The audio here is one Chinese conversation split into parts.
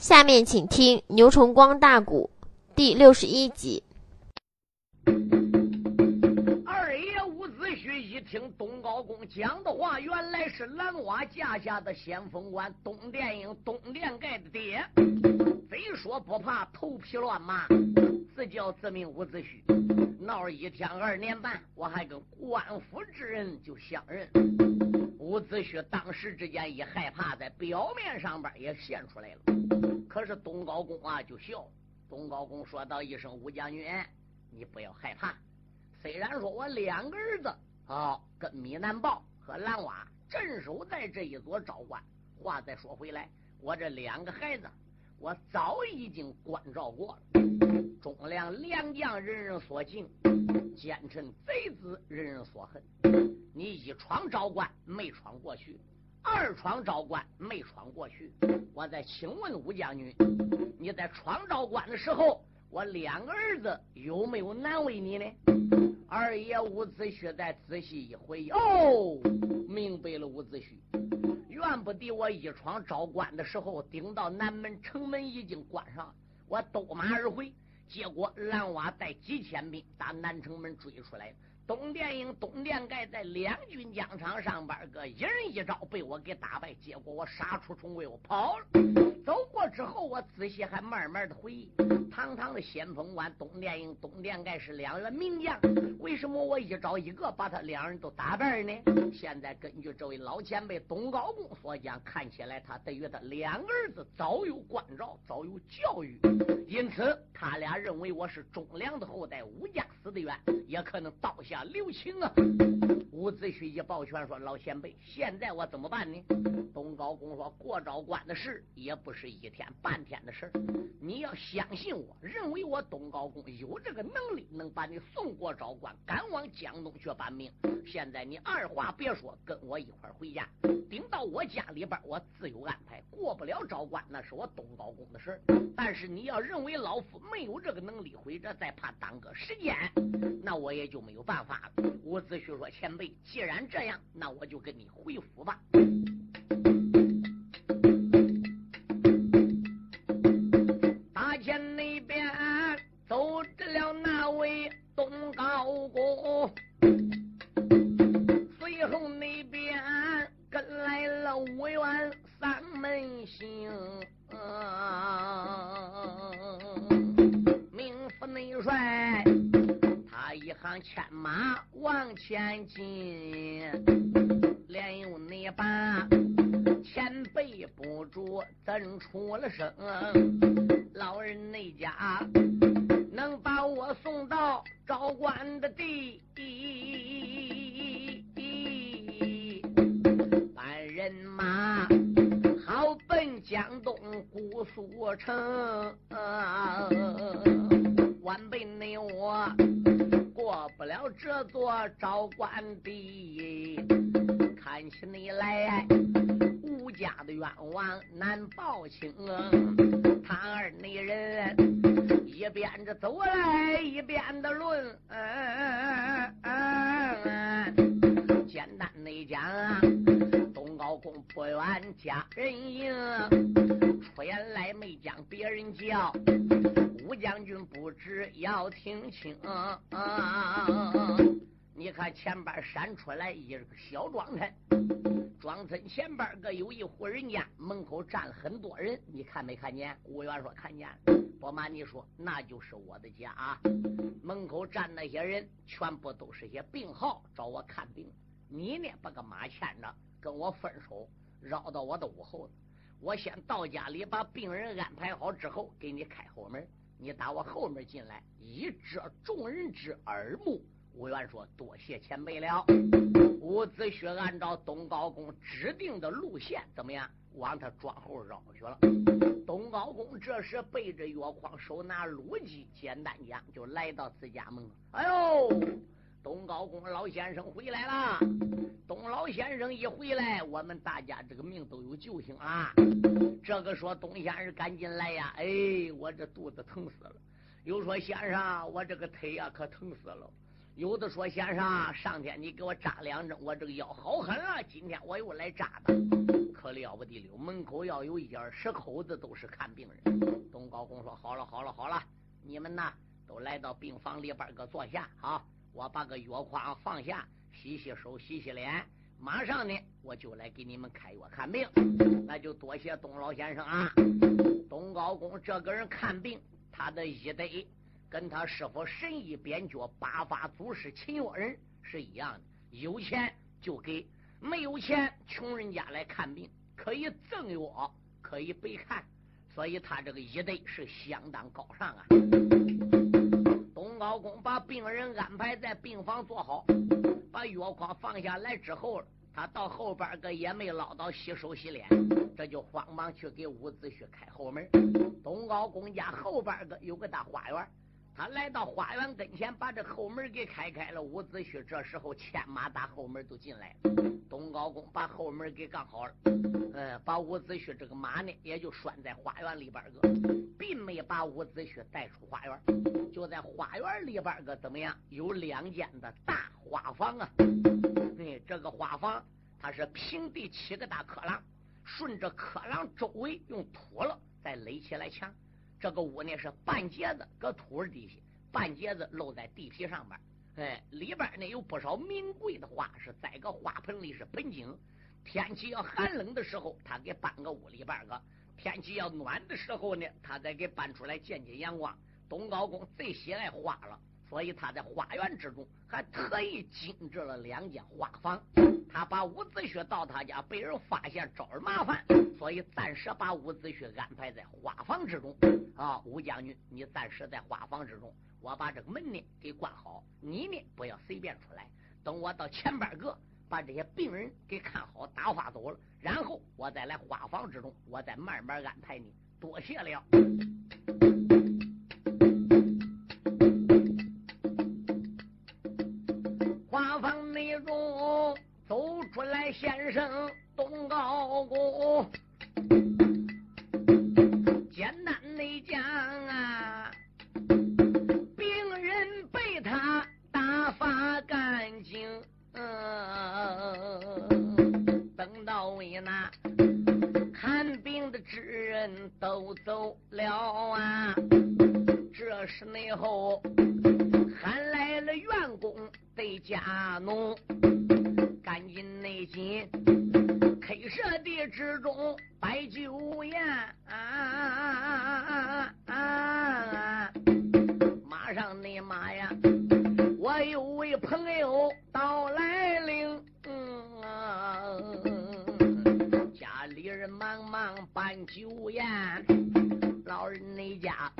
下面请听牛崇光大鼓第六十一集。二爷伍子胥一听东高公讲的话，原来是蓝瓦架下的先锋官东殿英、东殿盖的爹。非说不怕头皮乱麻，自叫自命伍子胥。闹了一天二年半，我还跟官府之人就相认。伍子胥当时之间一害怕，在表面上边也现出来了。可是东高公啊就笑，东高公说道一声：“吴将军，你不要害怕。虽然说我两个儿子啊，跟米南豹和蓝瓦镇守在这一座昭关。话再说回来，我这两个孩子，我早已经关照过了。忠良良将，人人所敬；奸臣贼子，人人所恨。你一闯昭关没闯过去，二闯昭关没闯过去。我再请问吴将军，你在闯昭关的时候，我两个儿子有没有难为你呢？二爷伍子胥再仔细一回忆，哦，明白了。伍子胥，怨不得我一闯昭关的时候，顶到南门城门已经关上，我兜马而回，结果蓝娃带几千兵打南城门追出来。东殿英、东殿盖在两军疆场上边个一人一招被我给打败，结果我杀出重围，我跑了。走过之后，我仔细还慢慢的回忆，堂堂的先锋官东殿英、东殿盖是两员名将，为什么我一招一个把他两人都打败呢？现在根据这位老前辈董高公所讲，看起来他对于他两个儿子早有关照，早有教育，因此他俩认为我是忠良的后代，武家死的冤，也可能刀下。六亲啊。伍子胥一抱拳说：“老前辈，现在我怎么办呢？”东高公说：“过昭关的事也不是一天半天的事你要相信我，认为我东高公有这个能力，能把你送过昭关，赶往江东去办命。现在你二话别说，跟我一块回家，顶到我家里边，我自有安排。过不了昭关，那是我东高公的事但是你要认为老夫没有这个能力，或者再怕耽搁时间，那我也就没有办法了。”伍子胥说：“前辈，既然这样，那我就跟你回府吧。”大前那边走着了那位东高公，随后那边跟来了五员三门星，牵马往前进，连有你把前辈不住怎出了声？老人那家能把我送到昭关的地，班人马好奔江东姑苏城，晚辈你我。过不了这座昭关地，看起你来吴家的冤枉难报清。他二那人一边着走来，一边的论。简单的讲，东高公不远家人迎，出言来没将别人叫。吴将军不知要听清，你看前边闪出来一个小庄村，庄村前边个有一户人家，门口站了很多人，你看没看见？顾元说看见了。不瞒你说，那就是我的家啊！门口站那些人，全部都是些病号，找我看病。你呢，把个马牵着，跟我分手，绕到我的屋后。我先到家里把病人安排好之后，给你开后门。你打我后面进来，以遮众人之耳目。吴元说：“多谢前辈了。”伍子胥按照东高公指定的路线，怎么样？往他庄后绕去了。东高公这时背着药筐，手拿鲁鸡，简单讲，就来到自家门。哎呦，东高公老先生回来了！东老先生一回来，我们大家这个命都有救星啊！这个说东先生赶紧来呀！哎，我这肚子疼死了。又说先生，我这个腿呀可疼死了。有的说先生，上天你给我扎两针，我这个腰好狠啊！今天我又来扎的。可了不得了，门口要有一二十口子都是看病人。东高公说：“好了，好了，好了，你们呐都来到病房里边儿个坐下啊，我把个药筐放下，洗洗手，洗洗脸，马上呢我就来给你们开药看病。那就多谢东老先生啊。东高公这个人看病，他的医德跟他师傅神医边角八法祖师秦药人是一样的，有钱就给。”没有钱，穷人家来看病可以赠药，可以白看，所以他这个医德是相当高尚啊。高公把病人安排在病房坐好，把药筐放下来之后，他到后边个也没捞到洗手洗脸，这就慌忙去给伍子胥开后门。东高公家后边个有个大花园。他来到花园跟前，把这后门给开开了。伍子胥这时候牵马打后门都进来了。东高公把后门给刚好了，嗯，把伍子胥这个马呢也就拴在花园里边个，并没把伍子胥带出花园。就在花园里边个怎么样？有两间的大花房啊。对，这个花房它是平地七个大客廊，顺着客廊周围用土了再垒起来墙。这个屋呢是半截子搁土底下，半截子露在地皮上边。哎，里边呢有不少名贵的花，是栽个花盆里是盆景。天气要寒冷的时候，他给搬个屋里边个；天气要暖的时候呢，他再给搬出来见见阳光。东高公最喜爱花了。所以他在花园之中还特意精致了两间花房。他把伍子胥到他家被人发现招人麻烦，所以暂时把伍子胥安排在花房之中。啊，伍将军，你暂时在花房之中，我把这个门呢给关好，你呢不要随便出来。等我到前边个把这些病人给看好打发走了，然后我再来花房之中，我再慢慢安排你。多谢了。先生东高公，简单的讲啊，病人被他打发干净，等到为那看病的之人都走了啊，这时内后喊来了员工得家奴。之中摆酒宴，马上你妈呀！我有位朋友到来领，家里人忙忙办酒宴，老人那家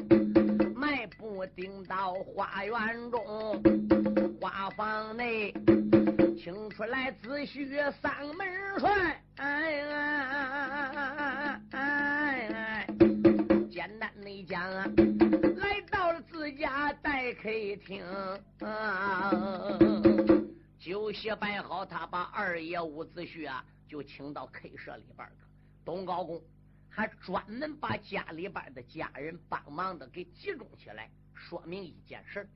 迈步顶到花园中，花房内。请出来仔细三门帅，哎哎哎哎简单的讲啊，来到了自家待客厅，酒席摆好，他把二爷伍子胥啊就请到客舍里边了。东高公还专门把家里边的家人帮忙的给集中起来，说明一件事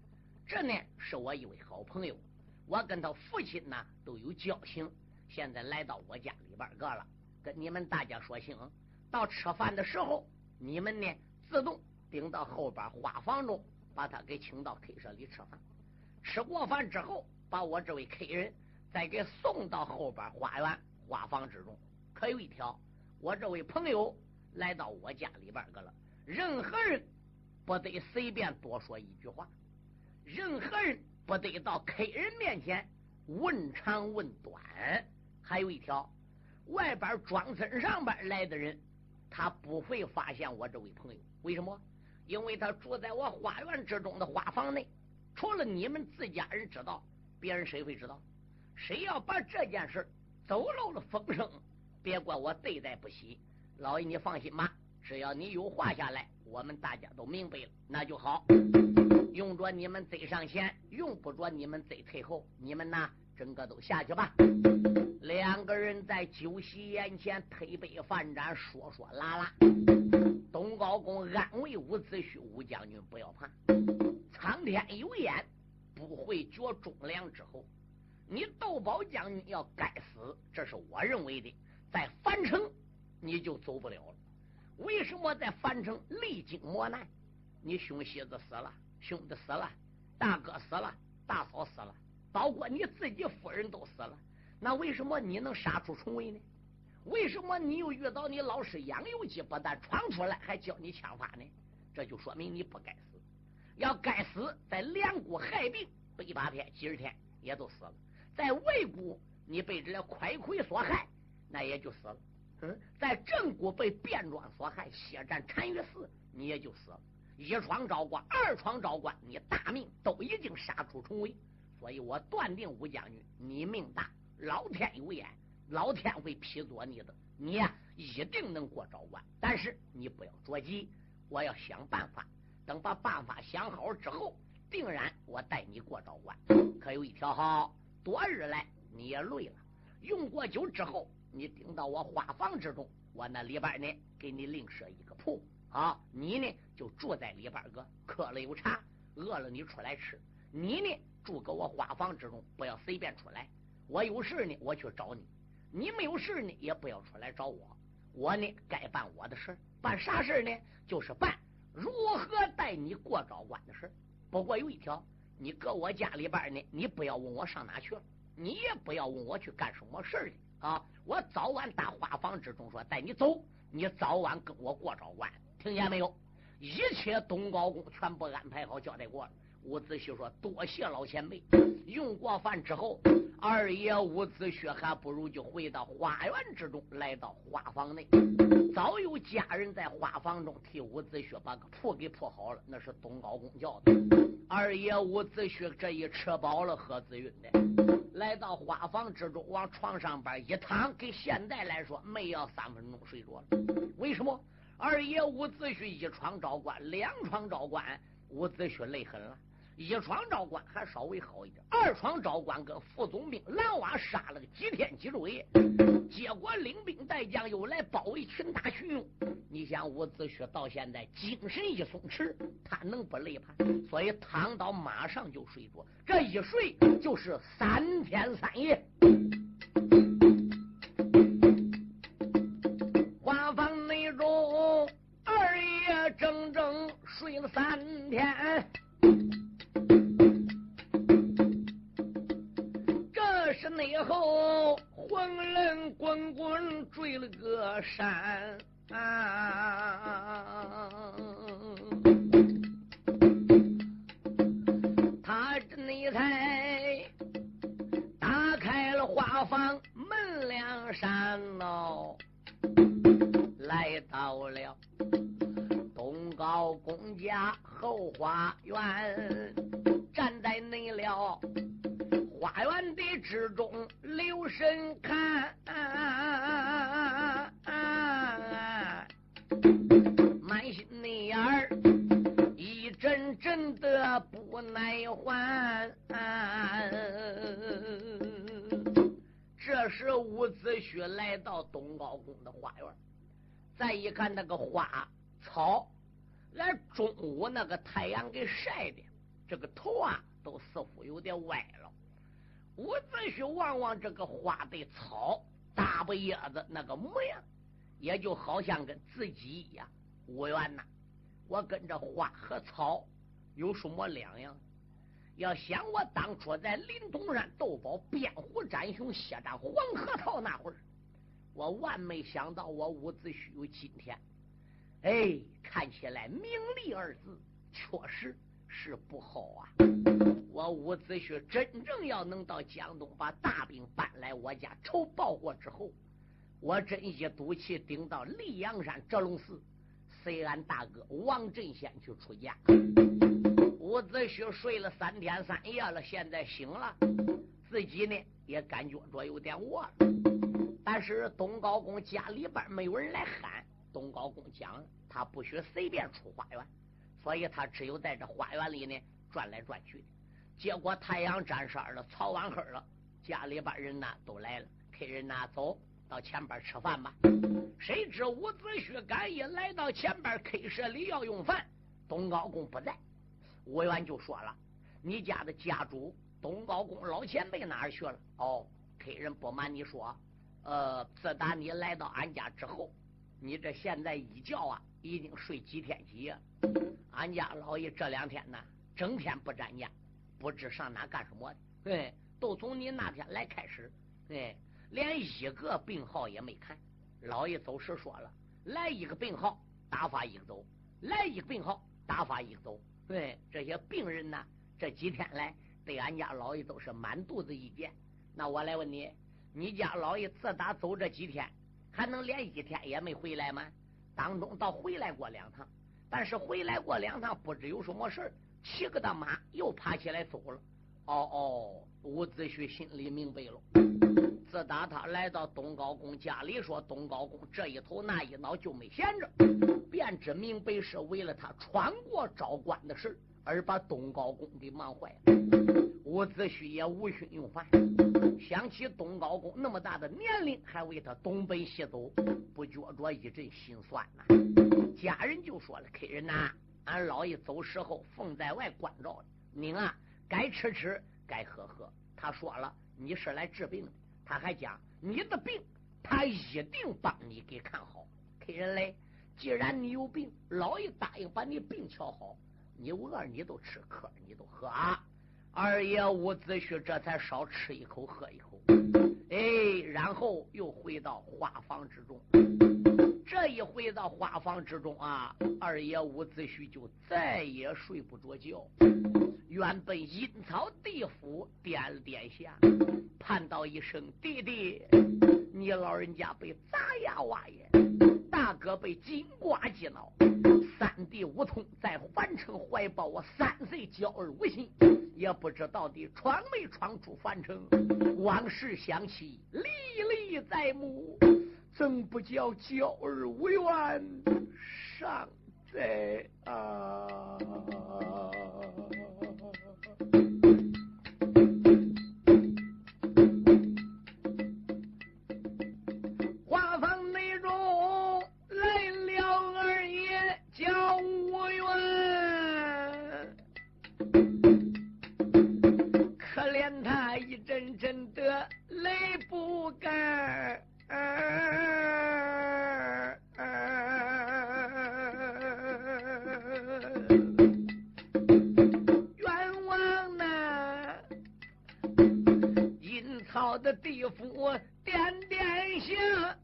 这呢是我一位好朋友。我跟他父亲呢都有交情，现在来到我家里边个了，跟你们大家说清。到吃饭的时候，你们呢自动顶到后边花房中，把他给请到客舍里吃饭。吃过饭之后，把我这位客人再给送到后边花园花房之中。可有一条，我这位朋友来到我家里边个了，任何人不得随便多说一句话，任何人。不得到客人面前问长问短，还有一条，外边庄村上边来的人，他不会发现我这位朋友。为什么？因为他住在我花园之中的花房内，除了你们自家人知道，别人谁会知道？谁要把这件事走漏了风声，别怪我对待不起。老爷，你放心吧，只要你有话下来，我们大家都明白了，那就好。用着你们贼上前，用不着你们贼退后。你们呐，整个都下去吧。两个人在酒席宴前推杯换盏，说说拉拉。东高公安慰伍子胥：“伍将军不要怕，苍天有眼，不会绝忠良之后。你窦宝将军要该死，这是我认为的。在樊城你就走不了了。为什么在樊城历经磨难？你兄媳子死了，兄弟死了，大哥死了，大嫂死了，包括你自己夫人都死了。那为什么你能杀出重围呢？为什么你又遇到你老师杨由基，不但闯出来，还教你枪法呢？这就说明你不该死。要该死，在梁国害病北八天、几十天也都死了；在魏谷，你被这快魁所害，那也就死了。嗯，在正谷被卞庄所害，血战单于寺，你也就死了。一闯昭关，二闯昭关，你大命都已经杀出重围，所以我断定武将军你命大，老天有眼，老天会批佐你的，你呀一定能过昭关。但是你不要着急，我要想办法。等把办法想好之后，定然我带你过昭关。可有一条好，多日来你也累了，用过酒之后，你顶到我花房之中，我那里边呢给你另设一个铺，啊，你呢就住在里边个，渴了有茶，饿了你出来吃。你呢住搁我花房之中，不要随便出来。我有事呢，我去找你；你没有事呢，也不要出来找我。我呢该办我的事办啥事呢？就是办。如何带你过昭关的事？不过有一条，你搁我家里边呢，你不要问我上哪去了，你也不要问我去干什么事去啊！我早晚打花房之中说带你走，你早晚跟我过昭关，听见没有？一切东高公全部安排好，交代过了。伍子胥说：“多谢老前辈。”用过饭之后，二爷伍子胥还不如就回到花园之中，来到花房内。早有家人在花房中替伍子胥把铺给铺好了，那是东高公叫的。二爷伍子胥这一吃饱了喝滋晕的，来到花房之中，往床上边一躺，跟现在来说没要三分钟睡着了。为什么？二爷伍子胥一闯昭关，两闯昭关，伍子胥累狠了。一闯昭关还稍微好一点，二闯昭关跟副总兵蓝娃杀了个几天几昼夜，结果领兵带将又来包围群打群用。你想伍子胥到现在精神一松弛，他能不累吗？所以躺到马上就睡着，这一睡就是三天三夜。睡了三天。这是内后魂人滚滚追了个山，他这才打开了花房门梁山喽，来到了东家后花园，站在内了。花园的之中留神看，满心内眼儿一阵阵的不耐烦。这时伍子胥来到东高公的花园，再一看那个花草，连中午那个太阳给晒的，这个头啊都似乎有点歪了。伍子胥望望这个花的草，大不叶子那个模样，也就好像跟自己一样。伍员呐，我跟这花和草有什么两样？要想我当初在临潼山斗宝边虎斩熊血战黄河套那会儿，我万没想到我伍子胥有今天。哎，看起来名利二字确实是不好啊。我伍子胥真正要能到江东把大兵搬来我家仇报过之后，我真一赌气顶到溧阳山折龙寺，随俺大哥王振先去出家。伍子胥睡了三天三夜了，现在醒了，自己呢也感觉着有点饿了。但是东高公家里边没有人来喊，东高公讲他不许随便出花园，所以他只有在这花园里呢转来转去。结果太阳沾色了，草晚黑了，家里边人呢都来了，客人呐走到前边吃饭吧。谁知伍子胥赶一来到前边 K 舍里要用饭，东高公不在，伍员就说了：“你家的家主东高公老前辈哪去了？”哦，客人不瞒你说，呃，自打你来到俺家之后，你这现在一觉啊，已经睡几天几夜？俺家老爷这两天呢，整天不沾家，不知上哪干什么的。对，都从你那天来开始，哎，连一个病号也没看。老爷走时说了，来一个病号，打发一个走；来一个病号，打发一个走。对，这些病人呢，这几天来对俺家老爷都是满肚子意见。那我来问你。你家老爷自打走这几天，还能连一天也没回来吗？当中倒回来过两趟，但是回来过两趟，不知有什么事骑个大马又爬起来走了。哦哦，伍子胥心里明白了。自打他来到东高公家里，说东高公这一头那一脑就没闲着，便知明白是为了他穿过昭关的事而把东高公给忙坏了。伍子胥也无心用饭，想起东高公那么大的年龄，还为他东奔西走，不觉着一阵心酸呐。家人就说了：“客人呐，俺老爷走时候奉在外关照的，您啊该吃吃，该喝喝。”他说了：“你是来治病的。”他还讲：“你的病，他一定帮你给看好。”客人嘞，既然你有病，老爷答应把你病瞧好，你饿你都吃，渴你都喝啊。二爷伍子胥这才少吃一口，喝一口，哎，然后又回到花房之中。这一回到花房之中啊，二爷伍子胥就再也睡不着觉。原本阴曹地府点了点下，盼道一声：“弟弟，你老人家被砸牙挖眼，大哥被金瓜击脑，三弟无痛在樊城怀抱我三岁娇儿无心。”也不知到底闯没闯出樊城，往事想起历历在目，怎不叫娇儿无怨上在啊？地府点点香。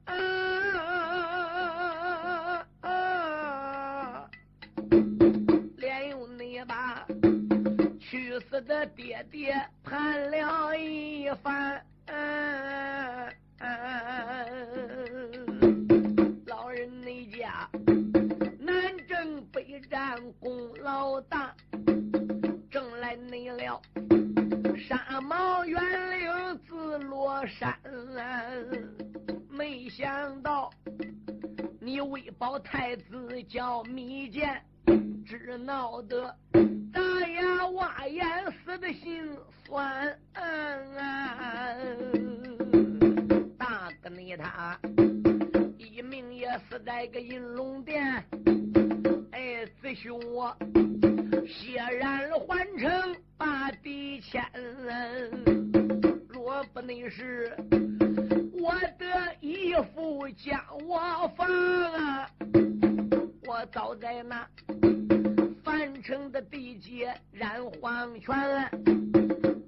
黄泉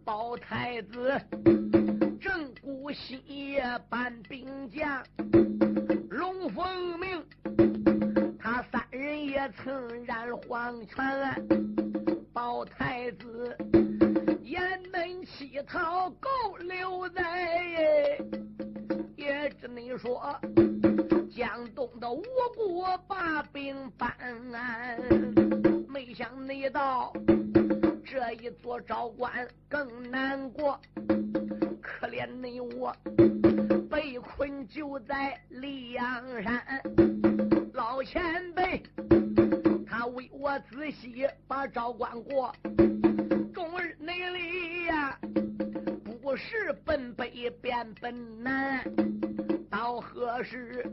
保太子正谷溪也搬兵将龙凤鸣他三人也曾染黄泉。保太子雁门乞讨够留在也只你说江东的吴国把兵搬没想你到这一座昭关更难过，可怜你我被困就在溧阳山，老前辈他为我仔细把昭关过，众日内里呀、不是奔北便奔南，到何时？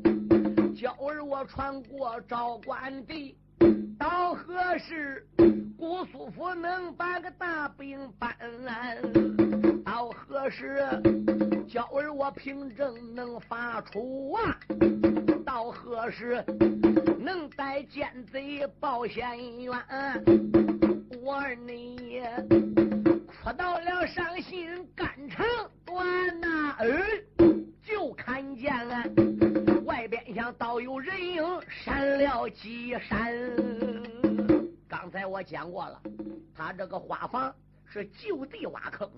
叫儿我穿过昭关地。到何时姑苏府能把个大兵搬安？到何时娇儿我凭证能发出啊？到何时能带奸贼报县冤？我儿你哭到了伤心肝肠断呐！儿，就看见了。外边像倒有人影，闪了几闪。刚才我讲过了，他这个花房是就地挖坑，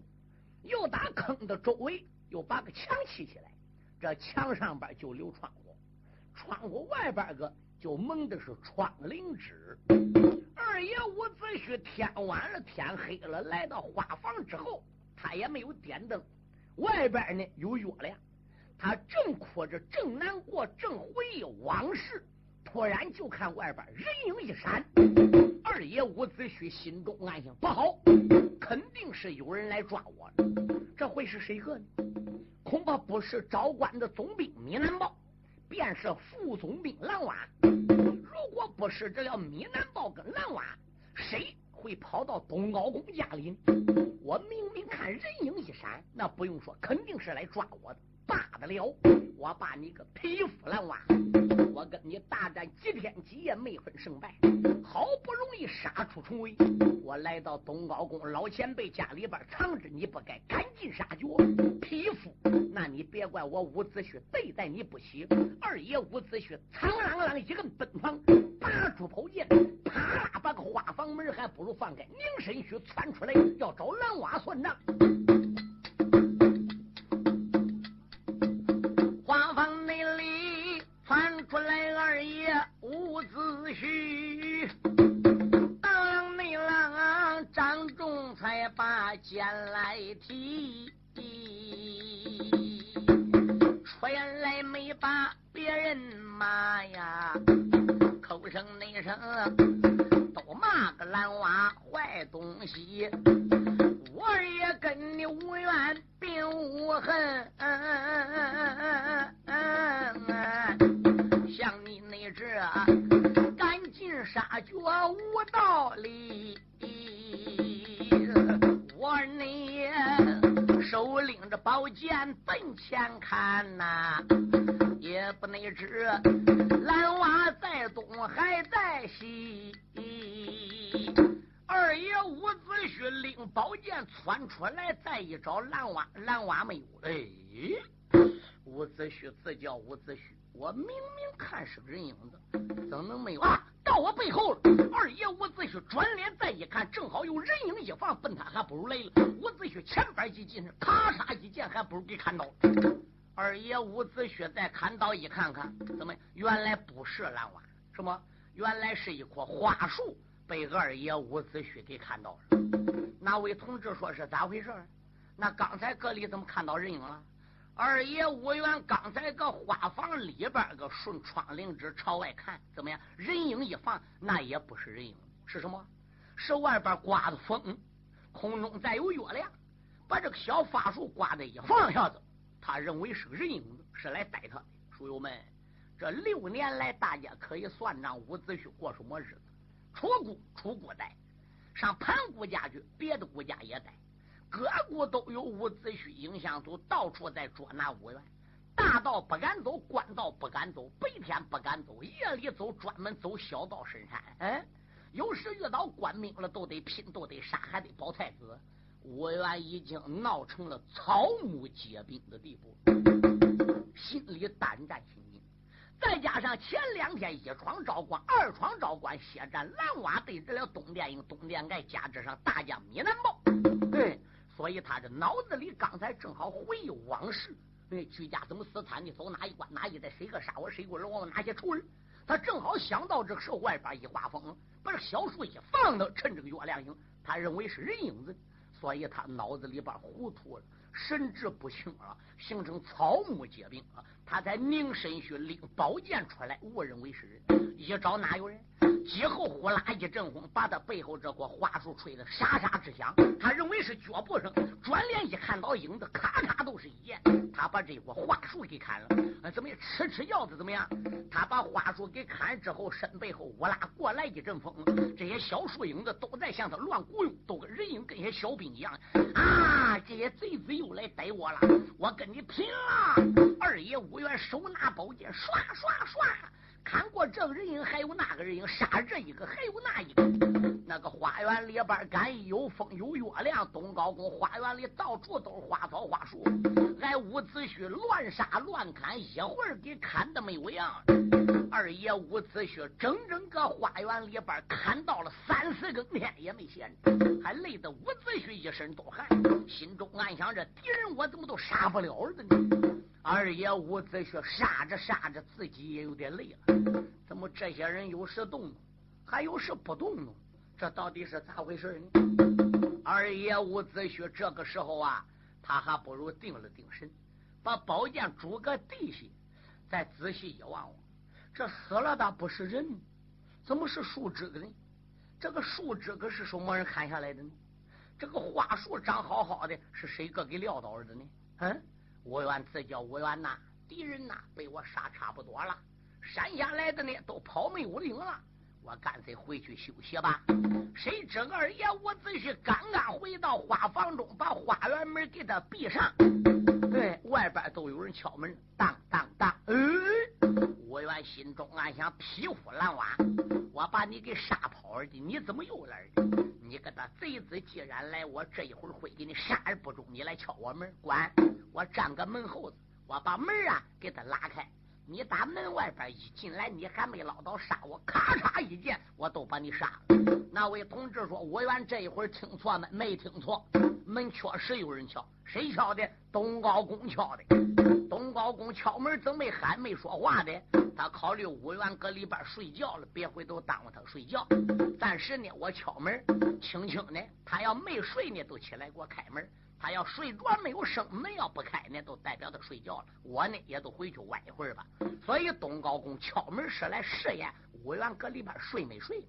又打坑的周围又把个墙砌起来，这墙上边就留窗户，窗户外边个就蒙的是窗棂纸。二爷伍子胥天晚了，天黑了，来到花房之后，他也没有点灯，外边呢有月亮。他正哭着，正难过，正回忆往事，突然就看外边人影一闪。二爷伍子胥心中暗想：不好，肯定是有人来抓我。这会是谁个呢？恐怕不是昭关的总兵米南豹，便是副总兵蓝瓦。如果不是这了米南豹跟蓝瓦，谁会跑到东高公家里？我明明看人影一闪，那不用说，肯定是来抓我的。罢得了，我把你个匹夫蓝娃，我跟你大战几天几夜没分胜败，好不容易杀出重围，我来到东高公老前辈家里边藏着，你不该赶尽杀绝，匹夫，那你别怪我伍子胥对待你不喜。二爷伍子胥苍啷啷一个奔房，拔出宝剑，啪啦把个花房门还不如放开，拧身须窜出来要找蓝娃算账。须，当内郎张仲才把剑来提，出来没把别人骂呀，口声内声都骂个蓝娃坏东西，我也跟你无怨并无恨，像你那这赶尽。杀绝无道理，我你手拎着宝剑奔前看呐，也不能知蓝娃在东还在西。二爷伍子胥拎宝剑窜出来，再一找蓝娃，蓝娃没有。哎，伍子胥自叫伍子胥，我明明看是个人影子，怎能没有啊？到我背后了，二爷伍子胥转脸再一看，正好有人影一放，奔他还不如来了。伍子胥前边一进，咔嚓一剑，还不如给砍倒。二爷伍子胥再看到一看看，怎么原来不是蓝娃？什么？原来是一棵花树被二爷伍子胥给砍到了。哪位同志说是咋回事？那刚才阁里怎么看到人影了？二爷武元刚才搁花房里边个顺窗棂纸朝外看，怎么样？人影一放，那也不是人影，是什么？是外边刮的风，空中再有月亮，把这个小法术刮的一放下子，他认为是个人影，是来逮他的。书友们，这六年来，大家可以算账伍子胥过什么日子？出谷出谷带，上盘古家去，别的姑家也带。各国都有伍子胥影响，都，到处在捉拿五元。大道不敢走，官道不敢走，白天不敢走，夜里走，专门走小道深山。嗯，有时遇到官兵了，都得拼，都得杀，还得保太子。五元已经闹成了草木皆兵的地步，心里胆战心惊。再加上前两天一闯昭关，二闯昭关，血战蓝瓦，对着了东殿营、东殿盖，加之上大将米南豹，对。所以他这脑子里刚才正好回忆往事，那，居家怎么死惨你，走哪一关哪一代，谁个杀我，谁给我饶我，哪些仇人？他正好想到这个时候，外边一刮风，把这小树一放的，趁这个月亮影，他认为是人影子，所以他脑子里边糊涂了，神志不清了，形成草木皆兵啊！他才拧身躯拎宝剑出来，误认为是人。一招哪有人？几后呼啦一阵风，把他背后这棵花树吹得沙沙之响。他认为是脚步声，转脸一看到影子，咔咔都是一剑。他把这棵花树给砍了。怎么样？吃吃药子怎么样？他把花树给砍之后，身背后呼啦过来一阵风，这些小树影子都在向他乱雇佣，都跟人影跟些小兵一样。啊！这些贼子又来逮我了，我跟你拼了！二爷五元手拿宝剑，唰唰唰。看过这个人影，还有那个人影，杀这一个，还有那一个。那个花园里边，敢有风有月亮。东高宫花园里到处都是花草花树，俺伍子胥乱杀乱砍，一会儿给砍的没有样。二爷伍子胥整整个花园里边砍到了三四更天也没闲着，还累得伍子胥一身都汗，心中暗想：这敌人我怎么都杀不了了呢？二爷伍子胥杀着杀着，自己也有点累了。怎么这些人有时动动，还有时不动呢？这到底是咋回事呢？二爷伍子胥这个时候啊，他还不如定了定神，把宝剑拄个地下，再仔细一望望，这死了的不是人，怎么是树枝呢？这个树枝可是什么人砍下来的呢？这个花树长好好的，是谁个给撂倒了的呢？嗯？无缘自叫无缘呐，敌人呐被我杀差不多了，山下来的呢都跑没有影了，我干脆回去休息吧。谁知二爷我只是刚刚回到花房中，把花园门给他闭上，对外边都有人敲门，当当当，哎，我原心中暗想：匹夫蓝娃，我把你给杀跑了的，你怎么又来了？你个他贼子，既然来，我这一会儿会给你杀而不中。你来敲我门，管我站个门后子，我把门啊给他拉开。你打门外边一进来，你还没捞到杀我，咔嚓一剑，我都把你杀了。那位同志说：“我原这一会儿听错没？没听错，门确实有人敲。谁敲的？东高公敲的。东高公敲门，怎么没喊没说话的？他考虑五元搁里边睡觉了，别回头耽误他睡觉。暂时呢，我敲门，轻轻的，他要没睡呢，都起来给我开门。”他要睡着没有声门要不开呢，都代表他睡觉了。我呢也都回去晚一会儿吧。所以东高公敲门是来试验武元搁里边睡没睡。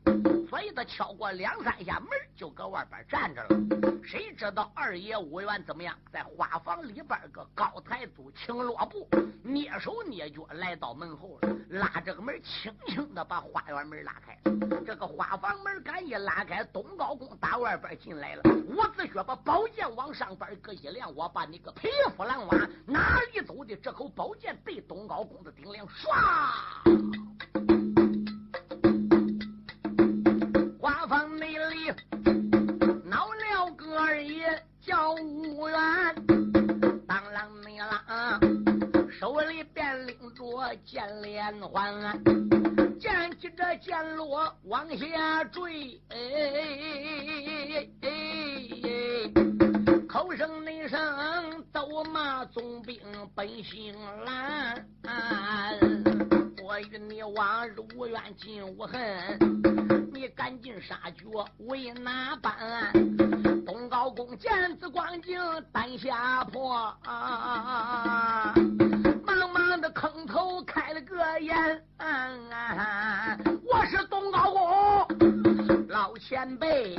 所以他敲过两三下门，就搁外边站着了。谁知道二爷武元怎么样？在花房里边个高台祖青罗布蹑手蹑脚来到门后了，拉这个门，轻轻的把花园门拉开。这个花房门敢一拉开，东高公打外边进来了。伍子胥把宝剑往上。边搁一亮，我把你个匹夫狼娃哪里走的？这口宝剑对东高公的顶梁，唰！二爷叫五元，当啷你啷，手里边拎着剑连环，剑起这剑落往下坠。哎哎哎口声内声都骂总兵本姓蓝，我与你往日无冤尽无恨，你赶紧杀绝为哪般？东高公见此光景胆吓破，啊，茫茫的坑头开了个眼，啊我是东高公老前辈。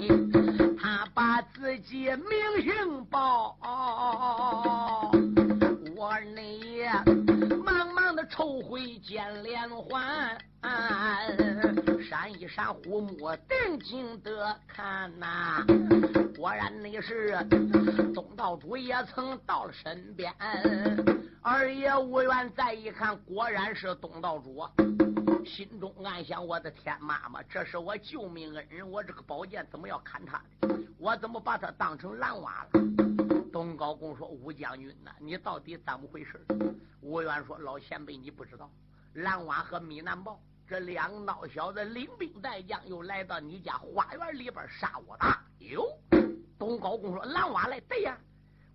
他把自己名姓报，抽回剑连环，闪一闪虎目，定睛的看呐，果然那是东道主也曾到了身边。二爷无缘再一看，果然是东道主。心中暗想：我的天妈妈，这是我救命恩人，我这个宝剑怎么要砍他的？我怎么把他当成蓝娃了？高公说：“吴将军呐，你到底怎么回事？”吴元说：“老前辈，你不知道，蓝娃和米南豹这两个孬小子领兵带将，又来到你家花园里边杀我的。”哟，东高公说：“蓝娃来，对呀，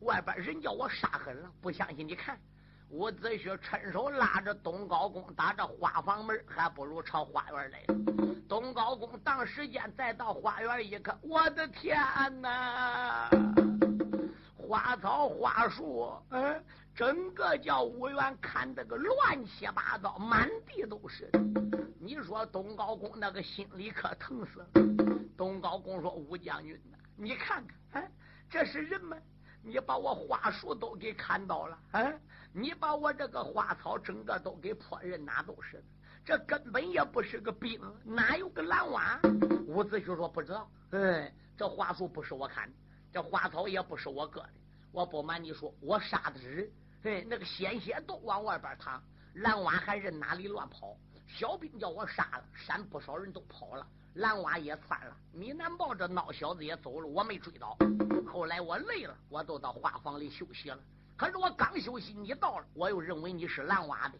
外边人叫我杀狠了，不相信你看。”伍子胥趁手拉着东高公打着花房门，还不如朝花园来。东高公当时间再到花园一看，我的天哪！花草花树，嗯，整个叫五元看得个乱七八糟，满地都是。你说东高公那个心里可疼死了。东高公说：“吴将军呐，你看看，哎，这是人吗？你把我花树都给砍倒了，啊，你把我这个花草整个都给破人，哪都是。这根本也不是个兵，哪有个蓝蛙？”伍子胥说：“不知道。嗯，这花树不是我砍的。”这花草也不是我割的，我不瞒你说，我杀的人，嘿，那个鲜血都往外边淌，蓝蛙还任哪里乱跑？小兵叫我杀了，山不少人都跑了，蓝蛙也窜了，米南豹这孬小子也走了，我没追到。后来我累了，我都到花房里休息了。可是我刚休息，你到了，我又认为你是蓝蛙的。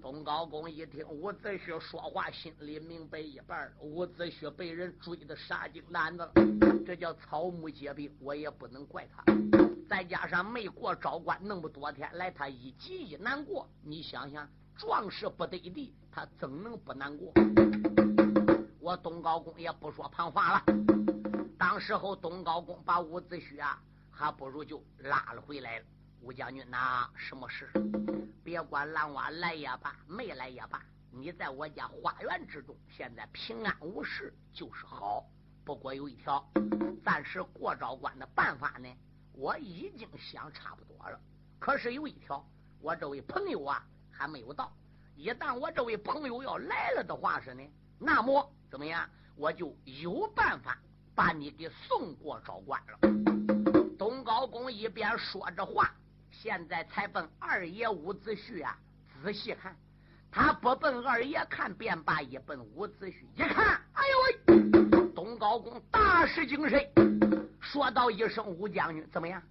东高公一听伍子胥说话，心里明白一半伍子胥被人追的杀精胆子了，这叫草木皆兵，我也不能怪他。再加上没过昭关那么多天来，他一急一难过。你想想，壮士不得地，他怎能不难过？我东高公也不说旁话了。当时候东高公把伍子胥啊，还不如就拉了回来了。吴将军呐，什么事？别管蓝蛙来也罢，没来也罢，你在我家花园之中，现在平安无事就是好。不过有一条，暂时过招关的办法呢，我已经想差不多了。可是有一条，我这位朋友啊还没有到。一旦我这位朋友要来了的话是呢，那么怎么样，我就有办法把你给送过招关了。东高公一边说着话。现在才奔二爷伍子胥啊！仔细看，他不奔二爷看便罢，一奔伍子胥一看，哎呦喂！东高公大失精神，说道一声：“吴将军，怎么样？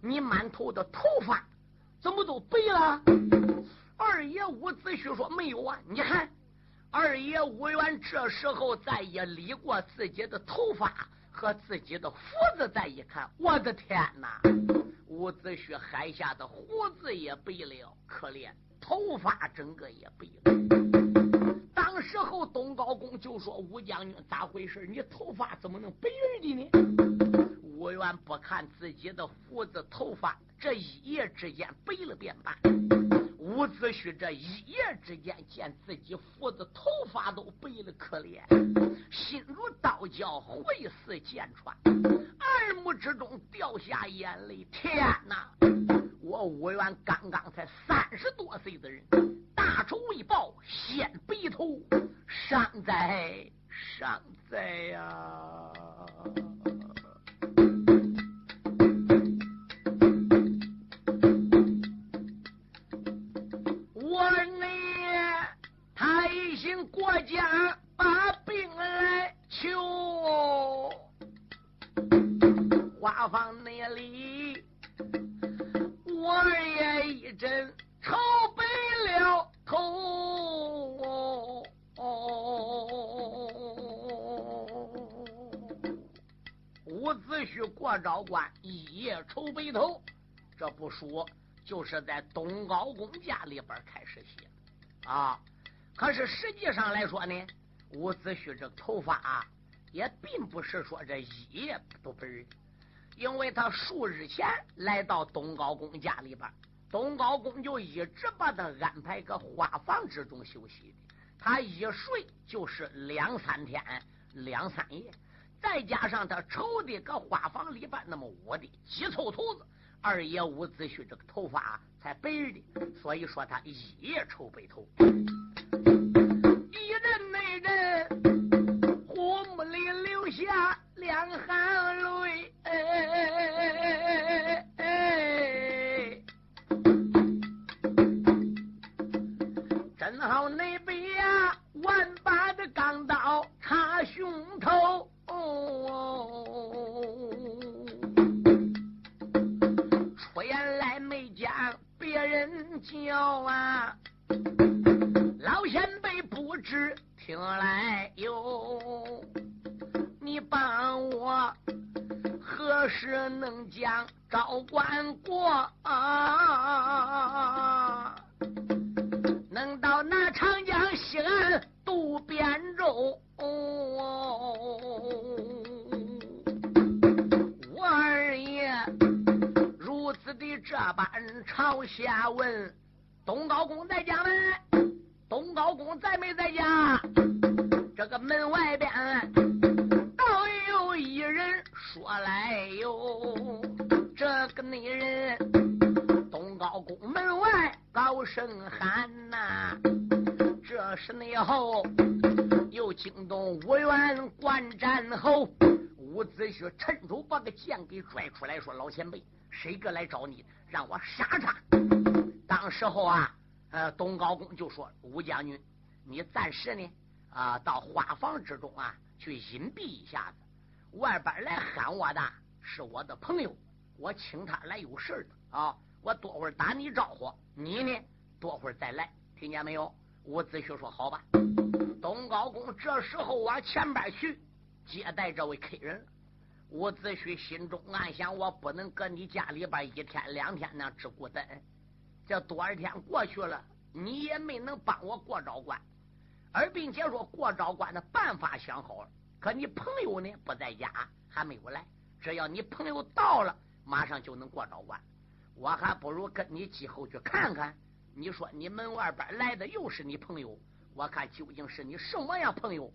你满头的头发怎么都白了？”二爷伍子胥说：“没有啊，你看。”二爷伍元这时候再也理过自己的头发和自己的胡子，再一看，我的天哪！伍子胥海下的胡子也白了，可怜头发整个也白了。当时候东高公就说：“吴将军咋回事？你头发怎么能白的呢？”吴元不看自己的胡子头发，这一夜之间白了变白。伍子胥这一夜之间见自己胡子头发都白了，可怜，心如刀绞，回似剑穿，耳目之中掉下眼泪。天哪！我伍元刚刚才三十多岁的人，大仇未报先白头，伤在伤在呀！不说，就是在东高公家里边开始写啊。可是实际上来说呢，伍子胥这头发啊，也并不是说这一夜都白的，因为他数日前来到东高公家里边，东高公就一直把他安排搁花房之中休息的，他一睡就是两三天两三夜，再加上他愁的搁花房里边那么捂的急凑头子，二爷伍子胥这个头发才白的，所以说他一夜愁白头。一人，胡木林流下两行泪，哎拽出来，说：“老前辈，谁个来找你？让我杀他！”当时候啊，呃，东高公就说：“吴将军，你暂时呢啊，到花房之中啊，去隐蔽一下子。外边来喊我的是我的朋友，我请他来有事的啊。我多会儿打你招呼，你呢多会儿再来，听见没有？”伍子胥说：“好吧。”东高公这时候往前边去。接待这位客人，伍子胥心中暗想：我不能搁你家里边一天两天那只顾等，这多少天过去了，你也没能帮我过招关，而并且说过招关的办法想好了，可你朋友呢不在家，还没有来。只要你朋友到了，马上就能过招关。我还不如跟你继后去看看。你说你门外边来的又是你朋友，我看究竟是你什么样朋友？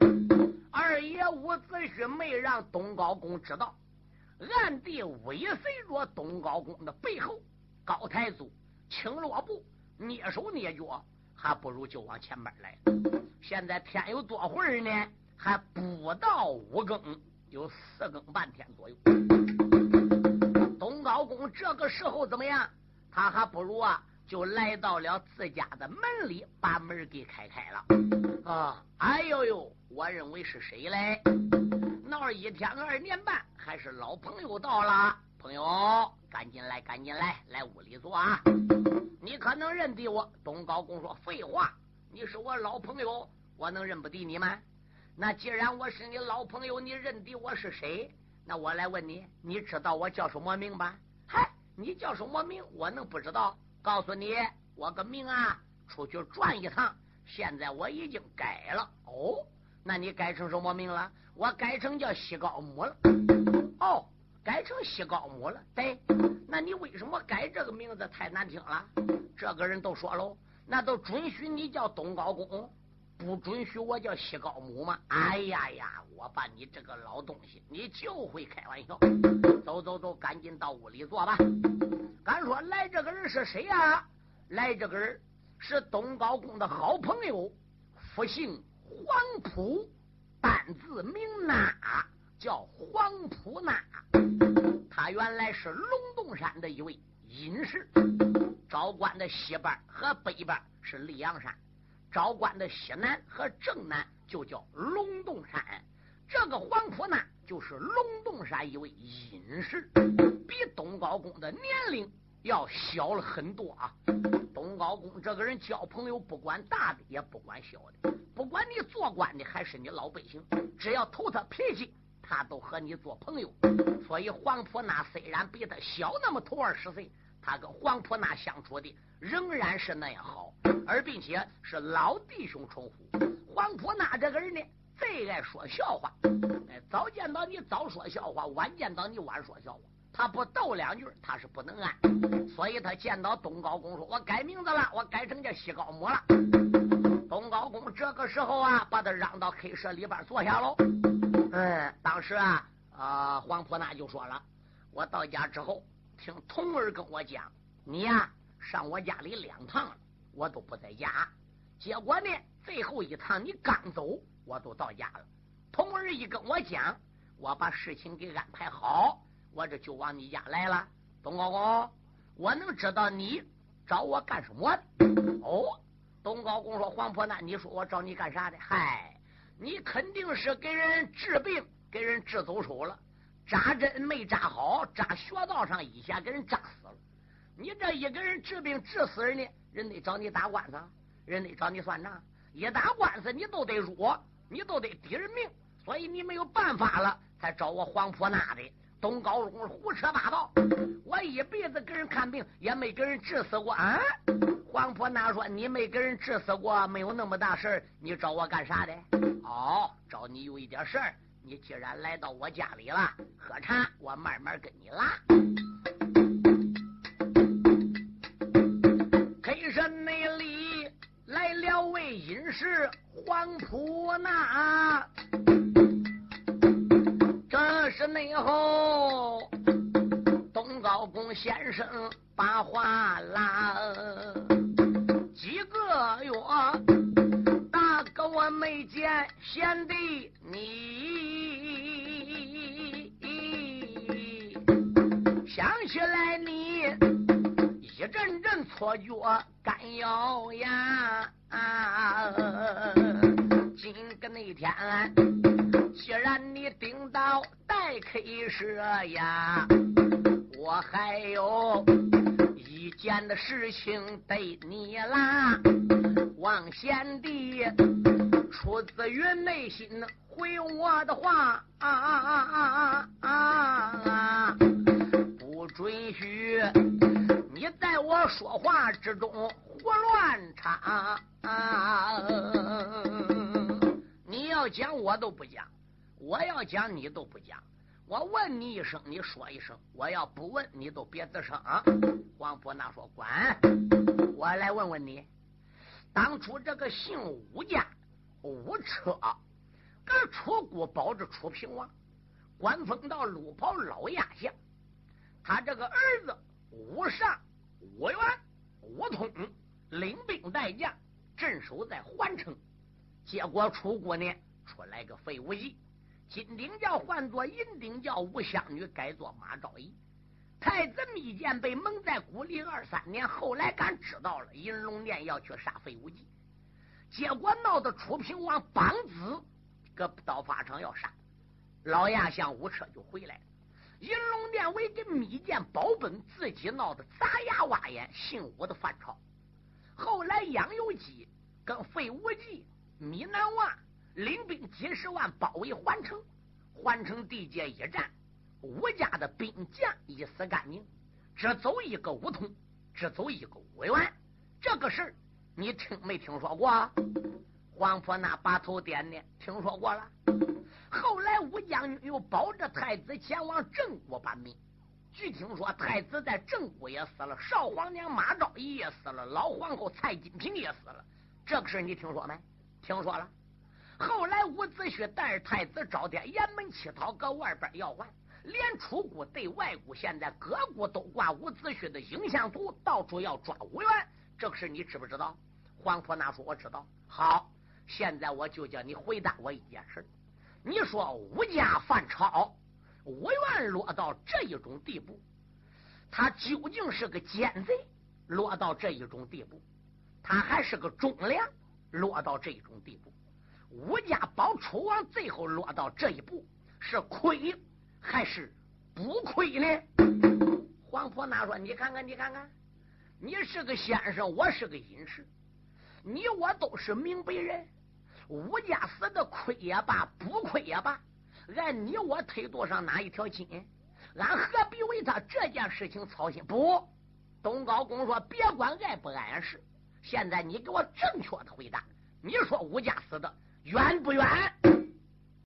二爷伍子胥没让东高公知道，暗地尾随着东高公的背后。高太祖青罗布蹑手蹑脚，还不如就往前边来。现在天有多会儿呢？还不到五更，有四更半天左右。东高公这个时候怎么样？他还不如啊，就来到了自家的门里，把门给开开了。啊，哎呦呦！我认为是谁嘞？闹一天二年半，还是老朋友到了。朋友，赶紧来，赶紧来，来屋里坐啊！你可能认得我？东高公说：“废话，你是我老朋友，我能认不得你吗？那既然我是你老朋友，你认得我是谁？那我来问你，你知道我叫什么名吧？嗨，你叫什么名？我能不知道？告诉你，我个名啊，出去转一趟，现在我已经改了哦。”那你改成什么名了？我改成叫西高母了。哦，改成西高母了。对，那你为什么改这个名字？太难听了。这个人都说喽，那都准许你叫东高公，不准许我叫西高母吗？哎呀呀，我把你这个老东西，你就会开玩笑。走走走，赶紧到屋里坐吧。敢说来这个人是谁呀？来这个人是东高公的好朋友，复姓。黄埔，单字名那，叫黄埔那。他原来是龙洞山的一位隐士。昭关的西边和北边是溧阳山，昭关的西南和正南就叫龙洞山。这个黄埔那就是龙洞山一位隐士，比东高公的年龄要小了很多啊。东高公这个人交朋友，不管大的也不管小的。不管你做官的还是你老百姓，只要投他脾气，他都和你做朋友。所以黄埔那虽然比他小那么头二十岁，他跟黄埔那相处的仍然是那样好，而并且是老弟兄称呼。黄埔那这个人呢，最爱说笑话，哎，早见到你早说笑话，晚见到你晚说笑话，他不斗两句他是不能安。所以他见到东高公说：“我改名字了，我改成叫西高母了。”东高公这个时候啊，把他让到黑舍里边坐下喽。嗯，当时啊，啊，黄婆那就说了：“我到家之后，听童儿跟我讲，你呀上我家里两趟，我都不在家。结果呢，最后一趟你刚走，我都到家了。童儿一跟我讲，我把事情给安排好，我这就往你家来了。东高公，我能知道你找我干什么？哦。”东高公说：“黄婆那，你说我找你干啥的？嗨，你肯定是给人治病，给人治走手了。扎针没扎好，扎穴道上一下给人扎死了。你这一给人治病治死人呢，人得找你打官司，人得找你算账。一打官司，你都得弱，你都得抵人命。所以你没有办法了，才找我黄婆那的。东高公胡扯八道，我一辈子给人看病，也没给人治死过啊。”黄婆那说：“你没给人治死过，没有那么大事儿，你找我干啥的？哦，找你有一点事儿。你既然来到我家里了，喝茶，我慢慢跟你拉。”黑山内里来了位隐士黄埔那，这是内后东高公先生把话拉，几个月大哥我没见贤弟你，想起来你一阵阵错觉干咬牙。今个那天，既然你顶到代 K 社呀，我还有一件的事情对你啦，望贤弟出自于内心回我的话啊啊啊啊啊！不准许你在我说话之中胡乱插。啊你要讲我都不讲，我要讲你都不讲。我问你一声，你说一声；我要不问你，都别吱声。啊黄伯那说：“管！我来问问你，当初这个姓武家武车，跟楚国保着楚平王，官封到鲁袍老亚相。他这个儿子武尚、武元、武通领兵带将。”镇守在环城，结果楚国呢出来个废武姬，金顶教换作银顶教吴香女，改做马昭仪。太子密见被蒙在鼓里二三年，后来敢知道了银龙殿要去杀废武姬，结果闹得楚平王帮子搁刀法场要杀，老亚相无车就回来了。银龙殿为给密见保本，自己闹得砸牙挖眼，姓武的反朝。后来杨由基跟费无忌、米南王领兵几十万包围环城，环城地界一战，吴家的兵将一死干净，只走一个吴通，只走一个吴元。这个事儿你听没听说过？黄婆那把头点点，听说过了。后来吴将军又保着太子前往郑国办命。据听说，太子在郑国也死了，少皇娘马昭仪也死了，老皇后蔡金平也死了。这个事你听说没？听说了。后来伍子胥带着太子招天雁门乞讨，搁外边要饭，连楚国对外国，现在各国都挂伍子胥的影像图，到处要抓伍元。这个事你知不知道？黄婆那说我知道。好，现在我就叫你回答我一件事。你说吴家犯朝。吴元落到这一种地步，他究竟是个奸贼，落到这一种地步；他还是个忠良，落到这一种地步。吴家保楚王最后落到这一步，是亏还是不亏呢？黄婆那说：“你看看，你看看，你是个先生，我是个隐士，你我都是明白人。吴家死的亏也罢，不亏也罢。”按你我推度上哪一条筋？俺何必为他这件事情操心？不，东高公说别管碍不碍事。现在你给我正确的回答，你说吴家死的远不远？